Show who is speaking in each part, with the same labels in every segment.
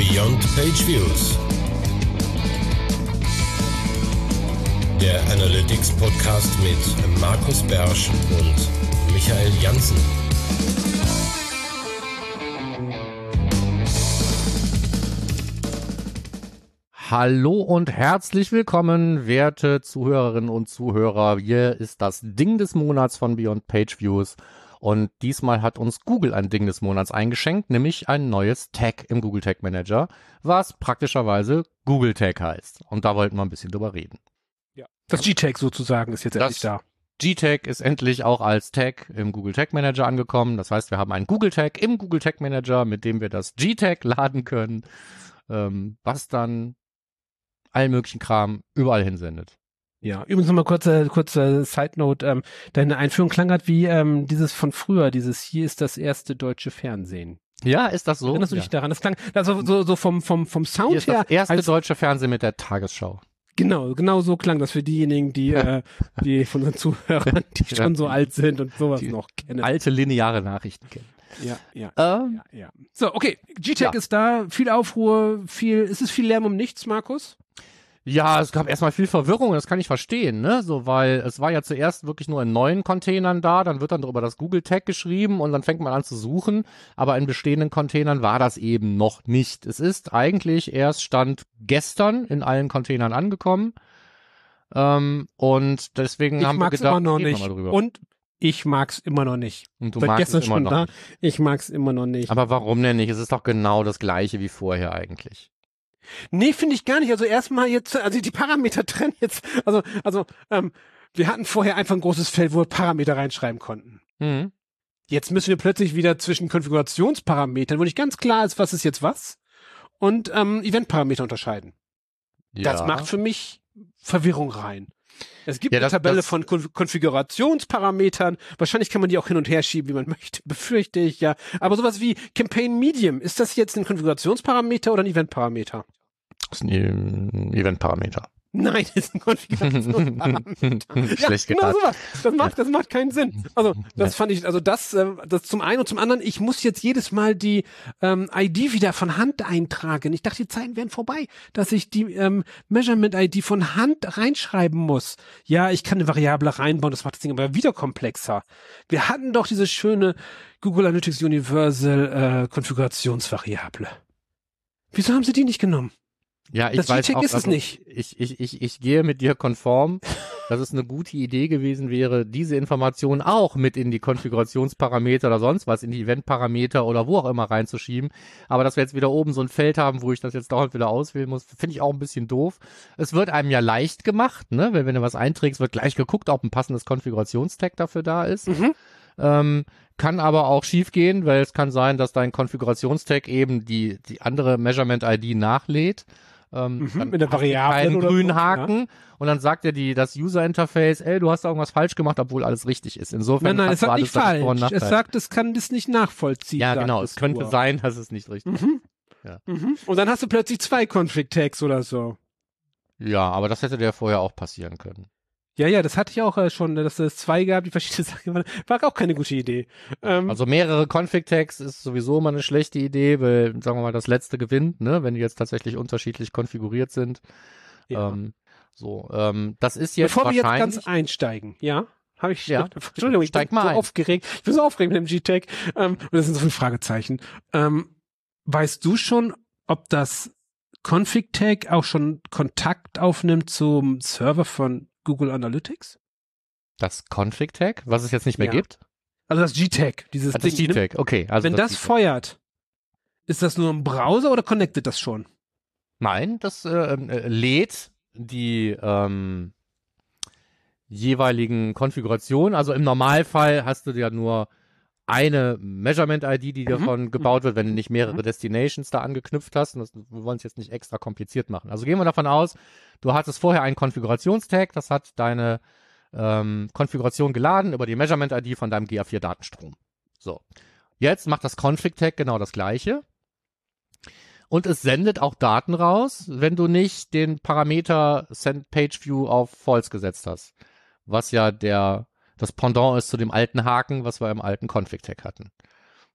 Speaker 1: Beyond Page Views. Der Analytics Podcast mit Markus Bersch und Michael Janssen.
Speaker 2: Hallo und herzlich willkommen, werte Zuhörerinnen und Zuhörer. Hier ist das Ding des Monats von Beyond Page Views. Und diesmal hat uns Google ein Ding des Monats eingeschenkt, nämlich ein neues Tag im Google Tag Manager, was praktischerweise Google Tag heißt. Und da wollten wir ein bisschen drüber reden.
Speaker 3: Ja. Das G-Tag sozusagen ist jetzt
Speaker 2: Das
Speaker 3: endlich da.
Speaker 2: G-Tag ist endlich auch als Tag im Google Tag Manager angekommen. Das heißt, wir haben einen Google Tag im Google Tag Manager, mit dem wir das G-Tag laden können, ähm, was dann allen möglichen Kram überall hinsendet.
Speaker 3: Ja, übrigens nochmal kurze, kurze Side Note. Ähm, deine Einführung klang halt wie ähm, dieses von früher, dieses hier ist das erste deutsche Fernsehen.
Speaker 2: Ja, ist das so?
Speaker 3: Erinnerst du
Speaker 2: ja.
Speaker 3: dich daran? Das klang also so, so vom, vom, vom
Speaker 2: Hier
Speaker 3: Sound
Speaker 2: ist
Speaker 3: her.
Speaker 2: das erste
Speaker 3: als,
Speaker 2: deutsche Fernsehen mit der Tagesschau.
Speaker 3: genau, genau so klang das für diejenigen, die, äh, die von unseren Zuhörern, die
Speaker 2: Ja.
Speaker 3: schon so alt sind und sowas noch kennen.
Speaker 2: Alte lineare Nachrichten kennen.
Speaker 3: Ja, ja.
Speaker 2: Ähm,
Speaker 3: Ja, ja. So, okay.
Speaker 2: Ja.
Speaker 3: ist da, viel Aufruhr, viel, ist es viel Lärm um nichts, Markus?
Speaker 2: Ja, es gab erstmal viel Verwirrung, das kann ich verstehen, ne? So, weil es war ja zuerst wirklich nur in neuen Containern da, dann wird dann darüber das Google Tag geschrieben und dann fängt man an zu suchen, aber in bestehenden Containern war das eben noch nicht. Es ist eigentlich erst Stand gestern in allen Containern angekommen. Ähm, und deswegen
Speaker 3: Ich
Speaker 2: haben wir gedacht,
Speaker 3: immer noch nicht.
Speaker 2: mal drüber.
Speaker 3: Und ich mag's immer noch nicht.
Speaker 2: Und du
Speaker 3: Seit
Speaker 2: magst
Speaker 3: gestern
Speaker 2: es immer
Speaker 3: schon
Speaker 2: noch
Speaker 3: da.
Speaker 2: nicht.
Speaker 3: Ich mag's immer noch nicht.
Speaker 2: Aber warum denn nicht? Es ist doch genau das gleiche wie vorher eigentlich.
Speaker 3: Nee, finde ich gar nicht. Also erstmal jetzt, also die Parameter trennen jetzt, also, also, ähm, wir hatten vorher einfach ein großes Feld, wo wir Parameter reinschreiben konnten.
Speaker 2: Mhm.
Speaker 3: Jetzt müssen wir plötzlich wieder zwischen Konfigurationsparametern, wo nicht ganz klar ist, was ist jetzt was, und ähm, Eventparameter unterscheiden. Das
Speaker 2: Ja.
Speaker 3: macht für mich Verwirrung rein. Es gibt
Speaker 2: Ja,
Speaker 3: eine
Speaker 2: das-
Speaker 3: Tabelle
Speaker 2: das-
Speaker 3: von Konf Konfigurationsparametern. Wahrscheinlich kann man die auch hin und her schieben, wie man möchte, befürchte ich ja. Aber sowas wie Campaign Medium, ist das jetzt ein Konfigurationsparameter oder ein Eventparameter?
Speaker 2: Das ist ein Event-Parameter.
Speaker 3: Nein, das ist ein Konfigurationsparameter.
Speaker 2: Schlecht
Speaker 3: ja, genau sowas. Das macht, das macht keinen Sinn. Also, das fand ich, also das, äh, das zum einen und zum anderen, ich muss jetzt jedes Mal die ähm, ID wieder von Hand eintragen. Ich dachte, die Zeiten wären vorbei, dass ich die ähm, Measurement-ID von Hand reinschreiben muss. Ja, ich kann eine Variable reinbauen, das macht das Ding aber wieder komplexer. Wir hatten doch diese schöne Google Analytics Universal äh, Konfigurationsvariable. Wieso haben sie die nicht genommen?
Speaker 2: Ja, ich
Speaker 3: Das
Speaker 2: weiß auch,
Speaker 3: ist es nicht.
Speaker 2: Ich, ich, ich, ich gehe mit dir konform, dass es eine gute Idee gewesen wäre, diese Information auch mit in die Konfigurationsparameter oder sonst was, in die Eventparameter oder wo auch immer reinzuschieben. Aber dass wir jetzt wieder oben so ein Feld haben, wo ich das jetzt dauernd wieder auswählen muss, finde ich auch ein bisschen doof. Es wird einem ja leicht gemacht, ne? Wenn, wenn du was einträgst, wird gleich geguckt, ob ein passendes Konfigurationstag dafür da ist.
Speaker 3: Mhm.
Speaker 2: Ähm, kann aber auch schief gehen, weil es kann sein, dass dein Konfigurationstag eben die, die andere Measurement-ID nachlädt. Ähm,
Speaker 3: Mhm, mit der
Speaker 2: keinen
Speaker 3: oder
Speaker 2: grünen Haken und dann sagt dir die, das User-Interface, ey, du hast da irgendwas falsch gemacht, obwohl alles richtig ist. Insofern
Speaker 3: Nein, nein, es sagt nicht falsch. Es sagt, es kann das nicht nachvollziehen.
Speaker 2: ja, genau, es könnte
Speaker 3: nur.
Speaker 2: sein, dass es nicht richtig ist.
Speaker 3: Mhm.
Speaker 2: Ja.
Speaker 3: Mhm. Und dann hast du plötzlich zwei Config-Tags oder so.
Speaker 2: Ja, aber das hätte dir vorher auch passieren können.
Speaker 3: Ja, ja, das hatte ich auch äh, schon, dass es zwei gab, die verschiedene Sachen waren. War auch keine gute Idee. Ähm,
Speaker 2: Also mehrere Config-Tags ist sowieso immer eine schlechte Idee, weil, sagen wir mal, das letzte gewinnt, ne, wenn die jetzt tatsächlich unterschiedlich konfiguriert sind.
Speaker 3: ja.
Speaker 2: Ähm, so, ähm, das ist jetzt
Speaker 3: Bevor wir jetzt
Speaker 2: wahrscheinlich.
Speaker 3: ganz einsteigen, ja? Habe ich
Speaker 2: Ja,
Speaker 3: Entschuldigung, ich
Speaker 2: steig
Speaker 3: bin
Speaker 2: mal
Speaker 3: so
Speaker 2: ein.
Speaker 3: aufgeregt. Ich bin so aufgeregt mit dem G-Tag. Ähm, und das sind so viele Fragezeichen. Ähm, weißt du schon, ob das Config-Tag auch schon Kontakt aufnimmt zum Server von Google Analytics?
Speaker 2: das Config-Tag, was es jetzt nicht mehr
Speaker 3: Ja.
Speaker 2: gibt.
Speaker 3: Also das G-Tag, dieses
Speaker 2: Ah, Das
Speaker 3: nimmt-
Speaker 2: G-Tag, okay. Also
Speaker 3: Wenn das
Speaker 2: G-Tag.
Speaker 3: feuert, ist das nur im Browser oder connectet das schon?
Speaker 2: Nein, das äh, äh, lädt die ähm, jeweiligen Konfigurationen. Also im Normalfall hast du ja nur eine Measurement-ID, die
Speaker 3: Mhm.
Speaker 2: davon gebaut wird, wenn du nicht mehrere
Speaker 3: Mhm.
Speaker 2: Destinations da angeknüpft hast. Und das, wir wollen es jetzt nicht extra kompliziert machen. Also gehen wir davon aus, du hattest vorher einen Konfigurationstag, das hat deine ähm, Konfiguration geladen über die Measurement-ID von deinem GA4-Datenstrom. So. Jetzt macht das Config-Tag genau das gleiche. Und es sendet auch Daten raus, wenn du nicht den Parameter Send Page View auf False gesetzt hast. Was ja der, das Pendant ist zu dem alten Haken, was wir im alten Config-Tag hatten.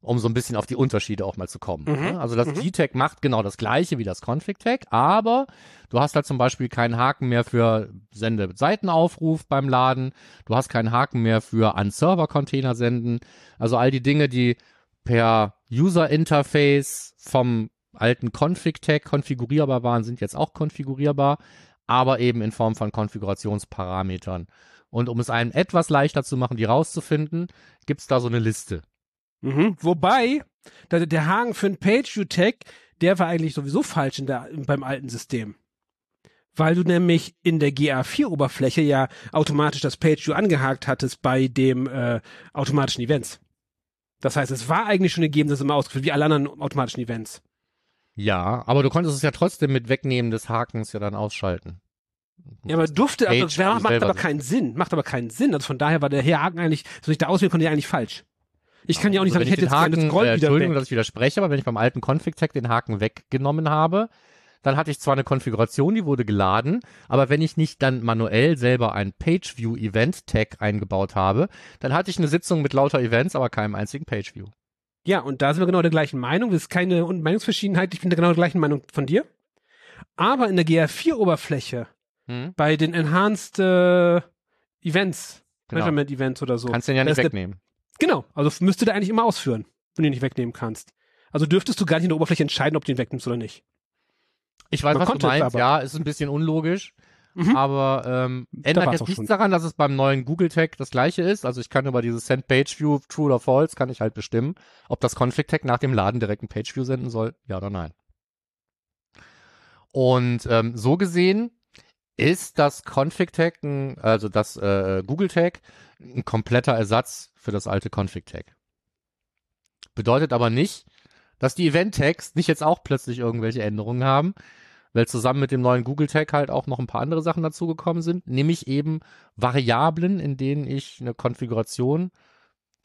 Speaker 2: um so ein bisschen auf die Unterschiede auch mal zu kommen.
Speaker 3: Mhm.
Speaker 2: ne? Also das
Speaker 3: Mhm.
Speaker 2: G-Tag macht genau das gleiche wie das Config-Tag, aber du hast halt zum Beispiel keinen Haken mehr für Sende-Seitenaufruf beim Laden, du hast keinen Haken mehr für an Server-Container senden, also all die Dinge, die per User-Interface vom alten Config-Tag konfigurierbar waren, sind jetzt auch konfigurierbar, aber eben in Form von Konfigurationsparametern. Und um es einem etwas leichter zu machen, die rauszufinden, gibt's da so eine Liste.
Speaker 3: Mhm. Wobei, der, der Haken für ein Page-View-Tag, der war eigentlich sowieso falsch in der, beim alten System. Weil du nämlich in der GA4-Oberfläche ja automatisch das Page-View angehakt hattest bei dem äh, automatischen Events. Das heißt, es war eigentlich schon gegeben, das immer ausgeführt, wie alle anderen automatischen Events.
Speaker 2: Ja, aber du konntest es ja trotzdem mit Wegnehmen des Hakens ja dann ausschalten.
Speaker 3: Ja, aber durfte, aber
Speaker 2: Page
Speaker 3: das
Speaker 2: View
Speaker 3: macht aber keinen Sinn. Macht aber keinen Sinn. Also von daher war der Haken eigentlich, so ich da auswählen konnte, ja eigentlich falsch. Ich kann ja auch nicht
Speaker 2: Also
Speaker 3: sagen, ich hätte jetzt gerne Scroll
Speaker 2: äh,
Speaker 3: wieder
Speaker 2: Entschuldigung,
Speaker 3: weg.
Speaker 2: dass ich widerspreche, aber wenn ich beim alten Config-Tag den Haken weggenommen habe, dann hatte ich zwar eine Konfiguration, die wurde geladen, aber wenn ich nicht dann manuell selber ein Page-View-Event-Tag eingebaut habe, dann hatte ich eine Sitzung mit lauter Events, aber keinem einzigen Page-View.
Speaker 3: Ja, und da sind wir genau der gleichen Meinung. Das ist keine Un- Meinungsverschiedenheit. Ich bin der genau der gleichen Meinung von dir. Aber in der GR4-Oberfläche,
Speaker 2: Hm?
Speaker 3: bei den Enhanced äh, Events,
Speaker 2: Genau.
Speaker 3: Measurement Events oder so.
Speaker 2: Kannst den ja nicht
Speaker 3: ist der-
Speaker 2: wegnehmen.
Speaker 3: Genau, also müsste der eigentlich immer ausführen, wenn du ihn nicht wegnehmen kannst. Also dürftest du gar nicht in der Oberfläche entscheiden, ob du ihn wegnimmst oder nicht.
Speaker 2: Ich weiß,
Speaker 3: Man
Speaker 2: was du meinst.
Speaker 3: aber.
Speaker 2: Ja, ist ein bisschen unlogisch.
Speaker 3: Mhm.
Speaker 2: Aber ähm, ändert jetzt nichts
Speaker 3: schon.
Speaker 2: daran, dass es beim neuen Google Tag das gleiche ist. Also ich kann über dieses Send Page View True oder False kann ich halt bestimmen, ob das Config Tag nach dem Laden direkt ein Page View senden soll, ja oder nein. Und ähm, so gesehen ist das Config Tag, also das äh, Google Tag, ein kompletter Ersatz für das alte Config Tag. Bedeutet aber nicht, dass die Event Tags nicht jetzt auch plötzlich irgendwelche Änderungen haben, weil zusammen mit dem neuen Google Tag halt auch noch ein paar andere Sachen dazugekommen sind, nämlich eben Variablen, in denen ich eine Konfiguration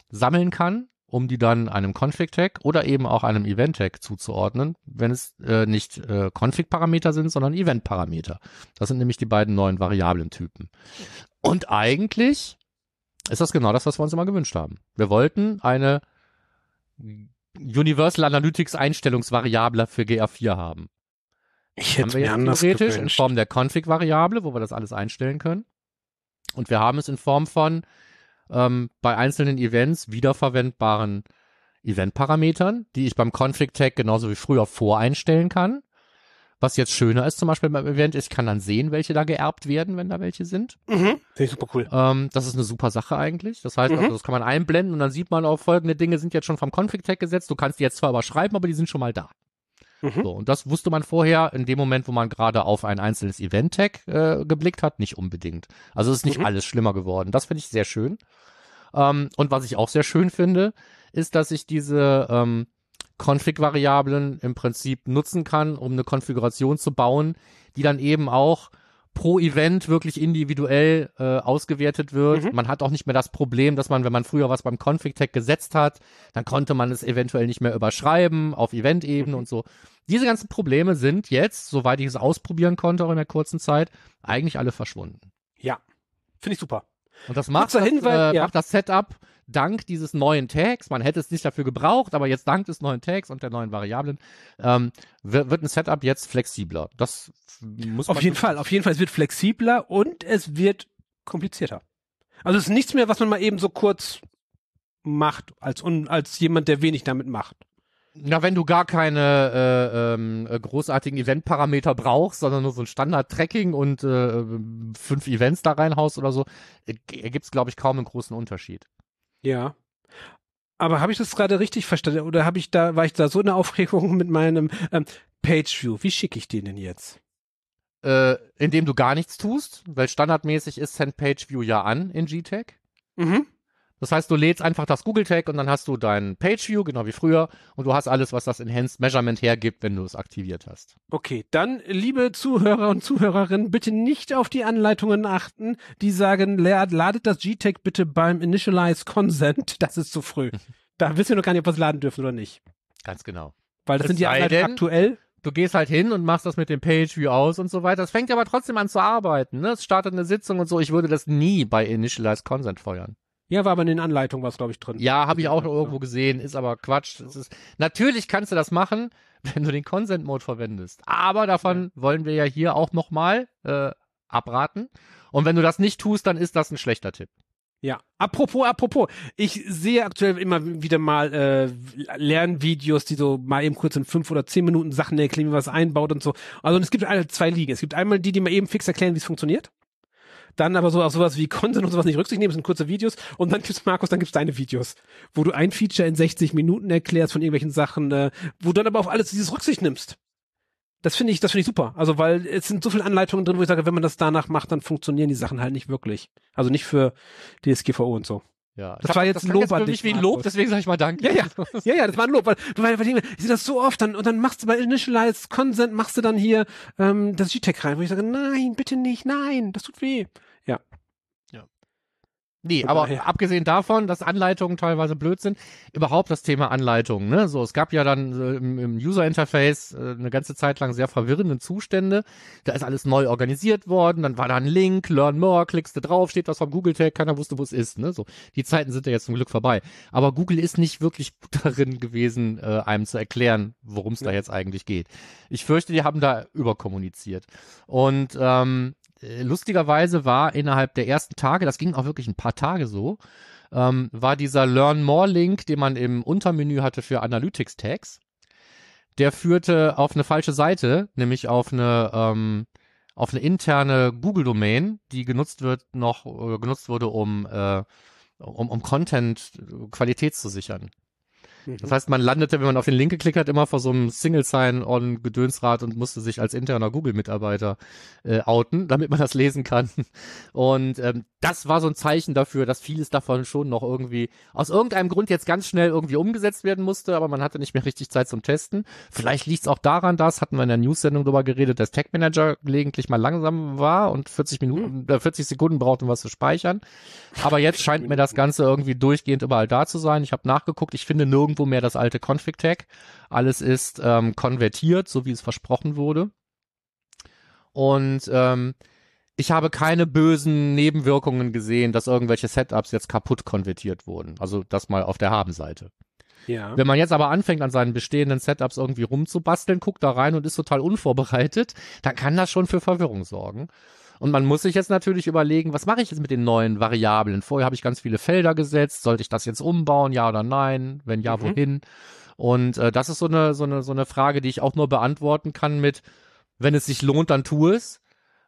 Speaker 2: sammeln kann, um die dann einem Config Tag oder eben auch einem Event Tag zuzuordnen, wenn es äh, nicht äh, Config Parameter sind, sondern Event Parameter. Das sind nämlich die beiden neuen Variablentypen. Und eigentlich ist das genau das, was wir uns immer gewünscht haben. Wir wollten eine Universal Analytics Einstellungsvariable für GA4 haben
Speaker 3: Ich
Speaker 2: haben wir jetzt theoretisch in Form der Config-Variable, wo wir das alles einstellen können. Und wir haben es in Form von ähm, bei einzelnen Events wiederverwendbaren Event-Parametern, die ich beim Config-Tag genauso wie früher voreinstellen kann. Was jetzt schöner ist zum Beispiel beim Event, ich kann dann sehen, welche da geerbt werden, wenn da welche sind.
Speaker 3: Mhm. Finde ich super cool.
Speaker 2: Ähm, das ist eine super Sache eigentlich. Das heißt,
Speaker 3: Mhm.
Speaker 2: also, das kann man einblenden und dann sieht man auch, folgende Dinge sind jetzt schon vom Config-Tag gesetzt. Du kannst die jetzt zwar überschreiben, aber die sind schon mal da.
Speaker 3: Mhm.
Speaker 2: So, und das wusste man vorher in dem Moment, wo man gerade auf ein einzelnes Event-Tag äh, geblickt hat, nicht unbedingt. Also es ist nicht
Speaker 3: Mhm.
Speaker 2: alles schlimmer geworden. Das finde ich sehr schön. Ähm, und was ich auch sehr schön finde, ist, dass ich diese ähm, Config-Variablen im Prinzip nutzen kann, um eine Konfiguration zu bauen, die dann eben auch pro Event wirklich individuell äh, ausgewertet wird.
Speaker 3: Mhm.
Speaker 2: Man hat auch nicht mehr das Problem, dass man, wenn man früher was beim Config-Tag gesetzt hat, dann konnte man es eventuell nicht mehr überschreiben auf Event-Ebene
Speaker 3: Mhm.
Speaker 2: und so. Diese ganzen Probleme sind jetzt, soweit ich es ausprobieren konnte, auch in der kurzen Zeit, eigentlich alle verschwunden.
Speaker 3: Ja. Finde ich super.
Speaker 2: Und das macht, das,
Speaker 3: Hinweis,
Speaker 2: äh,
Speaker 3: ja.
Speaker 2: macht das Setup dank dieses neuen Tags, man hätte es nicht dafür gebraucht, aber jetzt dank des neuen Tags und der neuen Variablen, ähm, wird, ein Setup jetzt flexibler. Das muss man
Speaker 3: Auf jeden Fall, auf jeden Fall. Es wird flexibler und es wird komplizierter. Also es ist nichts mehr, was man mal eben so kurz macht, als, als jemand, der wenig damit macht.
Speaker 2: Na, wenn du gar keine äh, ähm, äh, großartigen Event-Parameter brauchst, sondern nur so ein Standard-Tracking und äh, fünf Events da reinhaust oder so, äh, ergibt es, glaube ich, kaum einen großen Unterschied.
Speaker 3: Ja. Aber habe ich das gerade richtig verstanden? Oder habe ich da, war ich da so in der Aufregung mit meinem ähm, Page-View? Wie schicke ich den denn jetzt?
Speaker 2: Äh, indem du gar nichts tust, weil standardmäßig ist Send Page View ja an in GTag.
Speaker 3: Mhm.
Speaker 2: Das heißt, du lädst einfach das Google Tag und dann hast du dein Page View, genau wie früher, und du hast alles, was das Enhanced Measurement hergibt, wenn du es aktiviert hast.
Speaker 3: Okay, dann, liebe Zuhörer und Zuhörerinnen, bitte nicht auf die Anleitungen achten, die sagen, la- ladet das GTAG bitte beim Initialize Consent. Das ist zu früh. Da wissen wir noch gar nicht, ob wir es laden dürfen oder nicht.
Speaker 2: Ganz genau.
Speaker 3: Weil das
Speaker 2: Es
Speaker 3: sind die Anleitungen aktuell.
Speaker 2: Du gehst halt hin und machst das mit dem Page View aus und so weiter. Es fängt aber trotzdem an zu arbeiten. Ne? Es startet eine Sitzung und so. Ich würde das nie bei Initialize Consent feuern.
Speaker 3: Ja, war aber in den Anleitungen was, glaube ich, drin.
Speaker 2: Ja, habe ich auch irgendwo gesehen, ist aber Quatsch. Ist, natürlich kannst du das machen, wenn du den Consent-Mode verwendest. Aber davon wollen wir ja hier auch nochmal äh, abraten. Und wenn du das nicht tust, dann ist das ein schlechter Tipp.
Speaker 3: Ja, apropos, apropos, ich sehe aktuell immer wieder mal äh, Lernvideos, die so mal eben kurz in fünf oder zehn Minuten Sachen erklären, wie man was einbaut und so. Also und es gibt alle zwei Ligen. Es gibt einmal die, die mal eben fix erklären, wie es funktioniert. Dann aber so auf sowas wie Content und sowas nicht Rücksicht nehmen, das sind kurze Videos. Und dann gibt's Markus, dann gibt's deine Videos, wo du ein Feature in 60 Minuten erklärst von irgendwelchen Sachen, äh, wo du dann aber auf alles dieses Rücksicht nimmst. Das finde ich, das finde ich super. Also, weil es sind so viele Anleitungen drin, wo ich sage, wenn man das danach macht, dann funktionieren die Sachen halt nicht wirklich. Also nicht für DSGVO und so.
Speaker 2: Ja,
Speaker 3: Das war jetzt ein Lob an dich,
Speaker 2: wie ein. Lob, deswegen sage ich mal Danke.
Speaker 3: Ja, ja, ja, ja, das war ein Lob, weil du weil, weil ich sehe das so oft, dann und dann machst du bei Initialize Consent machst du dann hier ähm, das GTEC rein, wo ich sage, nein, bitte nicht, nein, das tut weh. Ja,
Speaker 2: Nee, aber
Speaker 3: daher.
Speaker 2: abgesehen davon, dass Anleitungen teilweise blöd sind, überhaupt das Thema Anleitungen, ne? So, es gab ja dann äh, im, im User Interface äh, eine ganze Zeit lang sehr verwirrende Zustände. Da ist alles neu organisiert worden, dann war da ein Link, learn more, klickst du drauf, steht was vom Google Tag, keiner wusste, wo es ist, ne? So, die Zeiten sind ja jetzt zum Glück vorbei. Aber Google ist nicht wirklich gut darin gewesen, äh, einem zu erklären, worum es da
Speaker 3: Ja.
Speaker 2: jetzt eigentlich geht. Ich fürchte, die haben da überkommuniziert. Und ähm, äh, lustigerweise war innerhalb der ersten Tage, das ging auch wirklich ein paar Tage so, ähm, war dieser Learn More Link, den man im Untermenü hatte für Analytics Tags, der führte auf eine falsche Seite, nämlich auf eine ähm, auf eine interne Google Domain, die genutzt wird noch äh, genutzt wurde, um äh, um, um Content äh, Qualität zu sichern. Das heißt, man landete, wenn man auf den Link geklickt hat, immer vor so einem Single-Sign-on-Gedönsrad und musste sich als interner Google-Mitarbeiter äh, outen, damit man das lesen kann. Und ähm, das war so ein Zeichen dafür, dass vieles davon schon noch irgendwie aus irgendeinem Grund jetzt ganz schnell irgendwie umgesetzt werden musste, aber man hatte nicht mehr richtig Zeit zum Testen. Vielleicht liegt es auch daran, dass, hatten wir in der News-Sendung drüber geredet, dass Tag Manager gelegentlich mal langsam war und 40 Minuten, äh, 40 Sekunden braucht, um was zu speichern. Aber jetzt scheint mir das Ganze irgendwie durchgehend überall da zu sein. Ich habe nachgeguckt, ich finde nirgendwo mehr das alte Config-Tag. Alles ist ähm, konvertiert, so wie es versprochen wurde. Und ähm, ich habe keine bösen Nebenwirkungen gesehen, dass irgendwelche Setups jetzt kaputt konvertiert wurden. Also das mal auf der Habenseite.
Speaker 3: ja.
Speaker 2: Wenn man jetzt aber anfängt, an seinen bestehenden Setups irgendwie rumzubasteln, guckt da rein und ist total unvorbereitet, dann kann das schon für Verwirrung sorgen. Und man muss sich jetzt natürlich überlegen, was mache ich jetzt mit den neuen Variablen? Vorher habe ich ganz viele Felder gesetzt. Sollte ich das jetzt umbauen, ja oder nein? Wenn ja,
Speaker 3: Mhm.
Speaker 2: wohin? Und äh, das ist so eine, so, eine, so eine Frage, die ich auch nur beantworten kann mit, wenn es sich lohnt, dann tu es.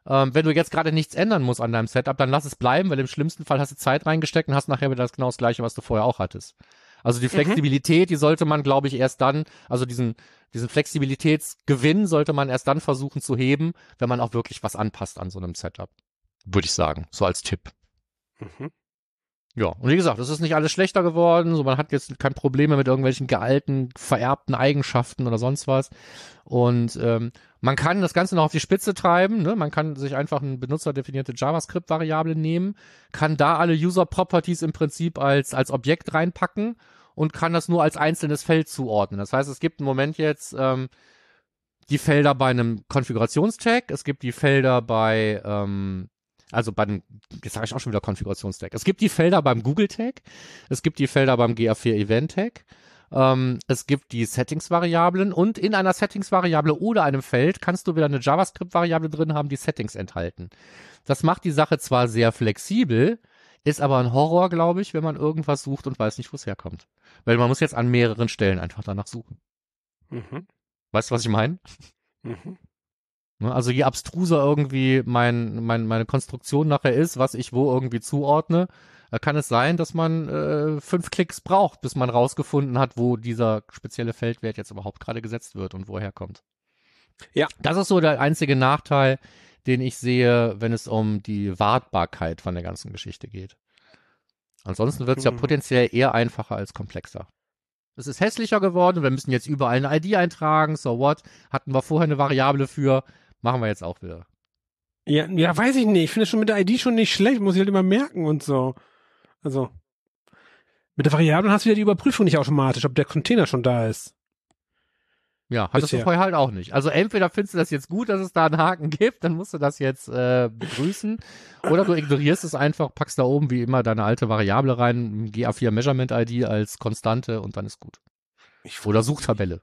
Speaker 2: Ähm, wenn du jetzt gerade nichts ändern musst an deinem Setup, dann lass es bleiben, weil im schlimmsten Fall hast du Zeit reingesteckt und hast nachher wieder das genau das gleiche, was du vorher auch hattest. Also die Flexibilität, die sollte man, glaube ich, erst dann, also diesen, diesen Flexibilitätsgewinn sollte man erst dann versuchen zu heben, wenn man auch wirklich was anpasst an so einem Setup. Würde ich sagen, so als Tipp.
Speaker 3: Mhm.
Speaker 2: Ja, und wie gesagt, es ist nicht alles schlechter geworden, so man hat jetzt kein Problem mehr mit irgendwelchen gealten, vererbten Eigenschaften oder sonst was. Und ähm, man kann das Ganze noch auf die Spitze treiben, ne? man kann sich einfach eine benutzerdefinierte JavaScript-Variable nehmen, kann da alle User-Properties im Prinzip als, als Objekt reinpacken und kann das nur als einzelnes Feld zuordnen. Das heißt, es gibt im Moment jetzt ähm, die Felder bei einem Konfigurationstag, es gibt die Felder bei ähm, also bei dem, jetzt sage ich auch schon wieder Konfigurationstag. Es gibt die Felder beim Google Tag, es gibt die Felder beim GA4 Event Tag, ähm, es gibt die Settings-Variablen und in einer Settings-Variable oder einem Feld kannst du wieder eine JavaScript-Variable drin haben, die Settings enthalten. Das macht die Sache zwar sehr flexibel, ist aber ein Horror, glaube ich, wenn man irgendwas sucht und weiß nicht, wo es herkommt. Weil man muss jetzt an mehreren Stellen einfach danach suchen.
Speaker 3: Mhm.
Speaker 2: Weißt du, was ich meine?
Speaker 3: Mhm.
Speaker 2: Ne, Also je abstruser irgendwie mein, mein, meine Konstruktion nachher ist, was ich wo irgendwie zuordne, da kann es sein, dass man äh, fünf Klicks braucht, bis man rausgefunden hat, wo dieser spezielle Feldwert jetzt überhaupt gerade gesetzt wird und woher kommt.
Speaker 3: Ja.
Speaker 2: Das ist so der einzige Nachteil, den ich sehe, wenn es um die Wartbarkeit von der ganzen Geschichte geht. Ansonsten wird es ja
Speaker 3: Mhm.
Speaker 2: potenziell eher einfacher als komplexer. Es ist hässlicher geworden, wir müssen jetzt überall eine ID eintragen, so what? Hatten wir vorher eine Variable für, machen wir jetzt auch wieder.
Speaker 3: Ja, ja, weiß ich nicht. Ich finde es schon mit der ID schon nicht schlecht, muss ich halt immer merken und so. Also. Mit der Variablen hast du ja die Überprüfung nicht automatisch, ob der Container schon da ist.
Speaker 2: Ja, hattest
Speaker 3: Bisher.
Speaker 2: du vorher halt auch nicht. Also entweder findest du das jetzt gut, dass es da einen Haken gibt, dann musst du das jetzt äh, begrüßen, oder du ignorierst es einfach, packst da oben wie immer deine alte Variable rein, GA4 Measurement ID als Konstante und dann ist gut.
Speaker 3: Ich
Speaker 2: Oder Suchtabelle.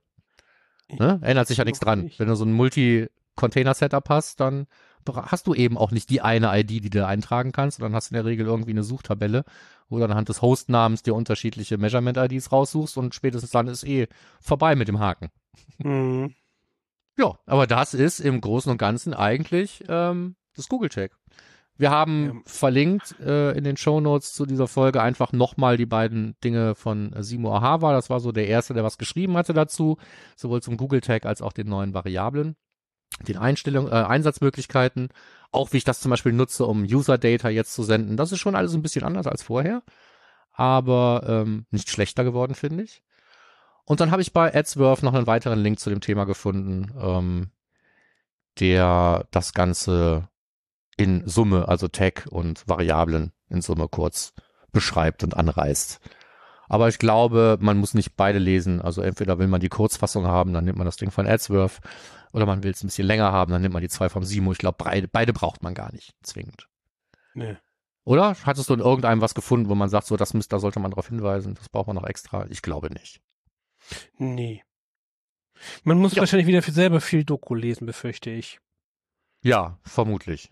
Speaker 2: Ne? Ändert sich ja nichts dran.
Speaker 3: nicht.
Speaker 2: Wenn du so ein Multi-Container-Setup hast, dann hast du eben auch nicht die eine ID, die du eintragen kannst, sondern hast in der Regel irgendwie eine Suchtabelle, wo du anhand des Hostnamens dir unterschiedliche Measurement-IDs raussuchst und spätestens dann ist eh vorbei mit dem Haken.
Speaker 3: Mhm.
Speaker 2: Ja, aber das ist im Großen und Ganzen eigentlich ähm, das Google-Check. Wir haben
Speaker 3: Ja.
Speaker 2: verlinkt äh, in den Shownotes zu dieser Folge einfach nochmal die beiden Dinge von Simo Ahava. Das war so der erste, der was geschrieben hatte dazu, sowohl zum Google-Tag als auch den neuen Variablen, den Einstellungen, äh, Einsatzmöglichkeiten, auch wie ich das zum Beispiel nutze, um User-Data jetzt zu senden. Das ist schon alles ein bisschen anders als vorher, aber ähm, nicht schlechter geworden, finde ich. Und dann habe ich bei AdSwerve noch einen weiteren Link zu dem Thema gefunden, ähm, der das Ganze in Summe, also Tag und Variablen in Summe kurz beschreibt und anreißt. Aber ich glaube, man muss nicht beide lesen. Also entweder will man die Kurzfassung haben, dann nimmt man das Ding von AdSwerve, oder man will es ein bisschen länger haben, dann nimmt man die zwei vom Simo. Ich glaube, beide, beide braucht man gar nicht zwingend.
Speaker 3: Nee.
Speaker 2: Oder? Hattest du in irgendeinem was gefunden, wo man sagt, so, das müsste, da sollte man darauf hinweisen, das braucht man noch extra? Ich glaube nicht.
Speaker 3: Nee. Man muss
Speaker 2: Ja.
Speaker 3: wahrscheinlich wieder für selber viel Doku lesen, befürchte ich.
Speaker 2: Ja, vermutlich.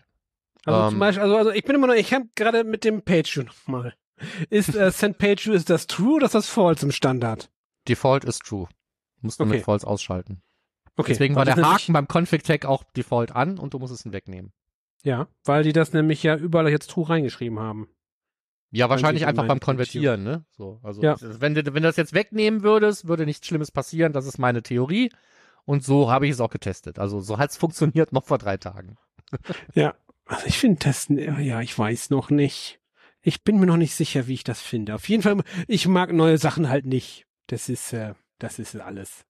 Speaker 3: Also
Speaker 2: Ähm.
Speaker 3: zum Beispiel, also, also ich bin immer noch, ich habe gerade mit dem PageView nochmal. Ist äh, Send PageView, ist das True oder ist das False im Standard?
Speaker 2: Default ist true. Musst du
Speaker 3: Okay.
Speaker 2: mit False ausschalten.
Speaker 3: Okay.
Speaker 2: Deswegen war der Haken beim Config-Tag auch Default an und du musst es wegnehmen.
Speaker 3: Ja, weil die das nämlich ja überall jetzt True reingeschrieben haben.
Speaker 2: Ja, wahrscheinlich einfach beim Konvertieren, ne? So, also
Speaker 3: Ja.
Speaker 2: wenn du wenn du das jetzt wegnehmen würdest, würde nichts Schlimmes passieren. Das ist meine Theorie. Und so habe ich es auch getestet. Also so hat es funktioniert noch vor drei Tagen.
Speaker 3: Ja, also ich finde Testen, ja, ich weiß noch nicht. Ich bin mir noch nicht sicher, wie ich das finde. Auf jeden Fall, ich mag neue Sachen halt nicht. Das ist, äh, das ist alles.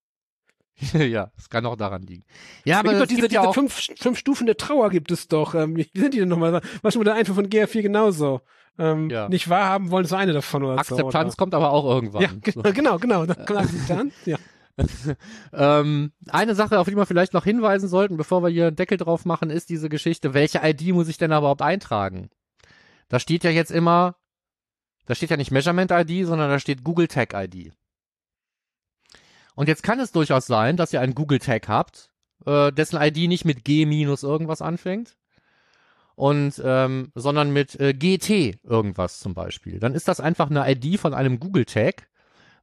Speaker 2: ja, es kann auch daran liegen. Ja,
Speaker 3: Aber
Speaker 2: aber
Speaker 3: gibt doch
Speaker 2: es
Speaker 3: diese,
Speaker 2: gibt ja
Speaker 3: diese
Speaker 2: auch,
Speaker 3: fünf, fünf Stufen der Trauer gibt es doch. Ähm, wie sind die denn nochmal? Schon mit der Einführung von GR4 genauso. Ähm,
Speaker 2: Ja.
Speaker 3: Nicht wahrhaben wollen, ist eine davon oder
Speaker 2: Akzeptanz
Speaker 3: so.
Speaker 2: kommt aber auch irgendwann.
Speaker 3: Ja,
Speaker 2: So.
Speaker 3: genau, genau, genau. Akzeptanz. Ja.
Speaker 2: ähm, eine Sache, auf die wir vielleicht noch hinweisen sollten, bevor wir hier einen Deckel drauf machen, ist diese Geschichte, welche ID muss ich denn überhaupt eintragen? Da steht ja jetzt immer, da steht ja nicht Measurement ID, sondern da steht Google Tag ID. Und jetzt kann es durchaus sein, dass ihr einen Google Tag habt, äh, dessen ID nicht mit G minus irgendwas anfängt, und ähm, sondern mit äh, GT irgendwas zum Beispiel. Dann ist das einfach eine ID von einem Google Tag,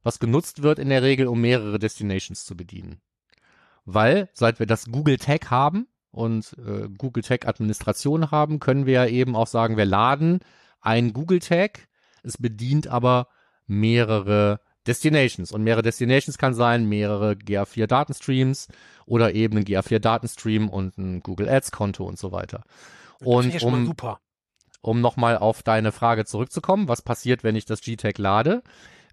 Speaker 2: was genutzt wird in der Regel, um mehrere Destinations zu bedienen. Weil, seit wir das Google Tag haben und äh, Google Tag Administration haben, können wir ja eben auch sagen, wir laden ein Google Tag, es bedient aber mehrere Destinations. Und mehrere Destinations kann sein, mehrere GA4 Datenstreams oder eben ein GA4 Datenstream und ein Google Ads Konto und so weiter.
Speaker 3: Das
Speaker 2: Und
Speaker 3: mal
Speaker 2: um,
Speaker 3: super.
Speaker 2: um nochmal auf deine Frage zurückzukommen, was passiert, wenn ich das G-Tag lade?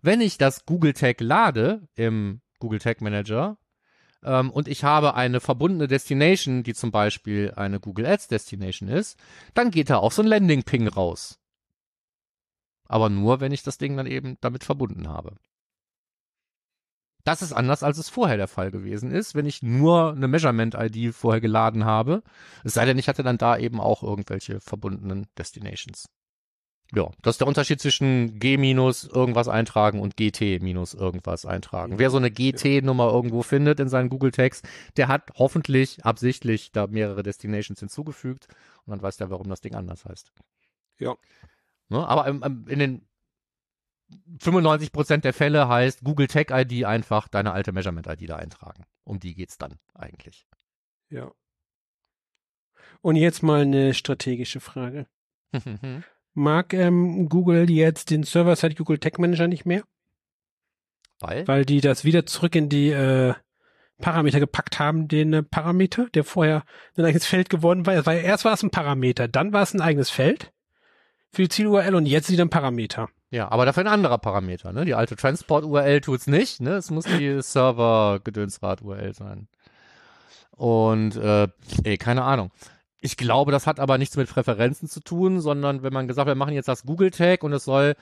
Speaker 2: Wenn ich das Google Tag lade im Google Tag Manager ähm, und ich habe eine verbundene Destination, die zum Beispiel eine Google Ads Destination ist, dann geht da auch so ein Landing Ping raus. Aber nur, wenn ich das Ding dann eben damit verbunden habe. Das ist anders, als es vorher der Fall gewesen ist, wenn ich nur eine Measurement-ID vorher geladen habe. Es sei denn, ich hatte dann da eben auch irgendwelche verbundenen Destinations. Ja, das ist der Unterschied zwischen G minus irgendwas eintragen und GT minus irgendwas eintragen. Wer so eine GT-Nummer irgendwo findet in seinen Google Tags, der hat hoffentlich absichtlich da mehrere Destinations hinzugefügt und dann weiß der, warum das Ding anders heißt.
Speaker 3: Ja.
Speaker 2: Ne, aber in den 95% der Fälle heißt Google Tag ID einfach deine alte Measurement ID da eintragen. Um die geht's dann eigentlich.
Speaker 3: Ja. Und jetzt mal eine strategische Frage. Mag ähm, Google jetzt den Server-Side Google Tag Manager nicht mehr?
Speaker 2: Weil?
Speaker 3: Weil die das wieder zurück in die äh, Parameter gepackt haben, den äh, Parameter, der vorher ein eigenes Feld geworden war. Weil erst war es ein Parameter, dann war es ein eigenes Feld für die Ziel-URL und jetzt wieder ein Parameter.
Speaker 2: Ja, aber dafür ein anderer Parameter, ne? Die alte Transport-URL tut's nicht, ne? Es muss die Server-Gedönsrad-URL sein. Und, äh, ey, keine Ahnung. Ich glaube, das hat aber nichts mit Präferenzen zu tun, sondern wenn man gesagt, wir machen jetzt das Google-Tag und es soll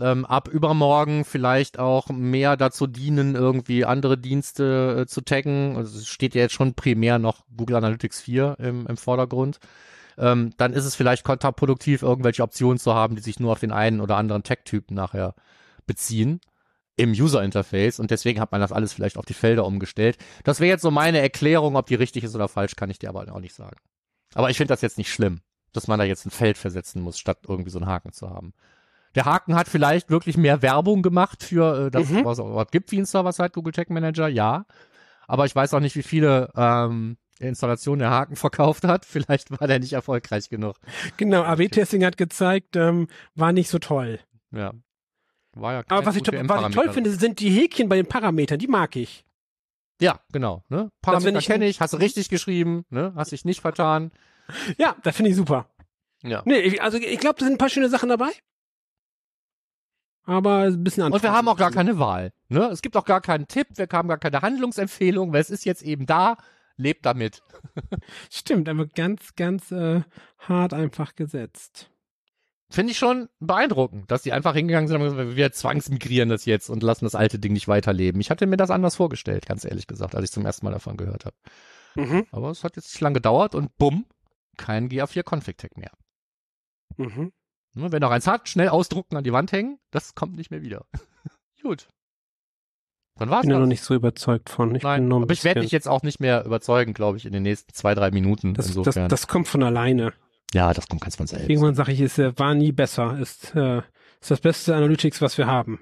Speaker 2: ähm, ab übermorgen vielleicht auch mehr dazu dienen, irgendwie andere Dienste äh, zu taggen. Also es steht ja jetzt schon primär noch Google Analytics 4 im, im Vordergrund. Ähm, dann ist es vielleicht kontraproduktiv, irgendwelche Optionen zu haben, die sich nur auf den einen oder anderen Tag-Typen nachher beziehen im User-Interface und deswegen hat man das alles vielleicht auf die Felder umgestellt. Das wäre jetzt so meine Erklärung, ob die richtig ist oder falsch, kann ich dir aber auch nicht sagen. Aber ich finde das jetzt nicht schlimm, dass man da jetzt ein Feld versetzen muss, statt irgendwie so einen Haken zu haben. Der Haken hat vielleicht wirklich mehr Werbung gemacht für äh, das,
Speaker 3: Mhm.
Speaker 2: was es überhaupt gibt wie ein Server-Side Google Tag Manager, ja. Aber ich weiß auch nicht, wie viele ähm, Installationen der Haken verkauft hat. Vielleicht war der nicht erfolgreich genug.
Speaker 3: Genau, AB-Testing hat gezeigt, ähm, war nicht so toll.
Speaker 2: Ja. War ja kein
Speaker 3: Aber was ich, was ich toll finde, sind die Häkchen bei den Parametern, die mag ich.
Speaker 2: Ja, genau. Ne? Parameter kenne ich, hast du richtig geschrieben, ne? hast dich nicht vertan.
Speaker 3: Ja, das finde ich super.
Speaker 2: Ja.
Speaker 3: Nee, ich, also ich glaube, da sind ein paar schöne Sachen dabei. Aber ein bisschen
Speaker 2: Und wir haben auch gar keine Wahl. Ne? Es gibt auch gar keinen Tipp, wir haben gar keine Handlungsempfehlung, weil es ist jetzt eben da, lebt damit.
Speaker 3: Stimmt, aber ganz, ganz äh, hart einfach gesetzt.
Speaker 2: Finde ich schon beeindruckend, dass die einfach hingegangen sind und gesagt, wir zwangsmigrieren das jetzt und lassen das alte Ding nicht weiterleben. Ich hatte mir das anders vorgestellt, ganz ehrlich gesagt, als ich zum ersten Mal davon gehört habe.
Speaker 3: Mhm.
Speaker 2: Aber es hat jetzt nicht lange gedauert und bumm, kein GA4 Config Tag mehr.
Speaker 3: Mhm.
Speaker 2: Ne, Wer noch eins hat, schnell ausdrucken, an die Wand hängen, das kommt nicht mehr wieder. Gut. Dann war's
Speaker 3: Bin da
Speaker 2: das.
Speaker 3: noch nicht so überzeugt von. Ich bin
Speaker 2: Nein, aber ich werde dich jetzt auch nicht mehr überzeugen, glaube ich, in den nächsten zwei, drei Minuten.
Speaker 3: das, das, das kommt von alleine.
Speaker 2: Ja, das kommt ganz von selbst.
Speaker 3: Irgendwann sage ich, es äh, war nie besser. Ist, äh, ist das beste Analytics, was wir haben.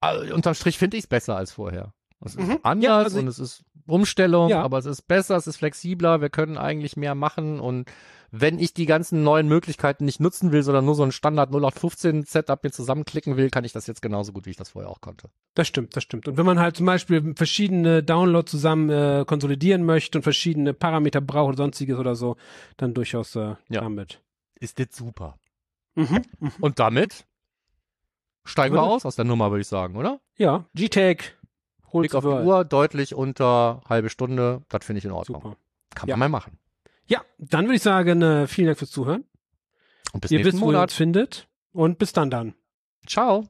Speaker 2: Also, unterm Strich finde ich es besser als vorher. Es ist
Speaker 3: Mhm.
Speaker 2: anders
Speaker 3: Ja, also
Speaker 2: und es ist Umstellung,
Speaker 3: Ja.
Speaker 2: aber es ist besser, es ist flexibler, wir können eigentlich mehr machen und wenn ich die ganzen neuen Möglichkeiten nicht nutzen will, sondern nur so ein Standard 0815 Setup mir zusammenklicken will, kann ich das jetzt genauso gut, wie ich das vorher auch konnte.
Speaker 3: Das stimmt, das stimmt. Und wenn man halt zum Beispiel verschiedene Downloads zusammen äh, konsolidieren möchte und verschiedene Parameter braucht oder sonstiges oder so, dann durchaus äh,
Speaker 2: Ja.
Speaker 3: damit.
Speaker 2: Ist jetzt super.
Speaker 3: Mhm. mhm.
Speaker 2: Und damit steigen wir aus aus der Nummer, würde ich sagen, oder?
Speaker 3: Ja, G-Tag. holt
Speaker 2: Blick auf die. Uhr, deutlich unter halbe Stunde, das finde ich in Ordnung.
Speaker 3: Super.
Speaker 2: Kann
Speaker 3: Ja.
Speaker 2: man mal machen.
Speaker 3: Ja, dann würde ich sagen, äh, vielen Dank fürs Zuhören.
Speaker 2: Und bis
Speaker 3: Ihr
Speaker 2: nächsten
Speaker 3: wisst, wo ihr
Speaker 2: Monat.
Speaker 3: uns findet. Und bis dann dann.
Speaker 2: Ciao.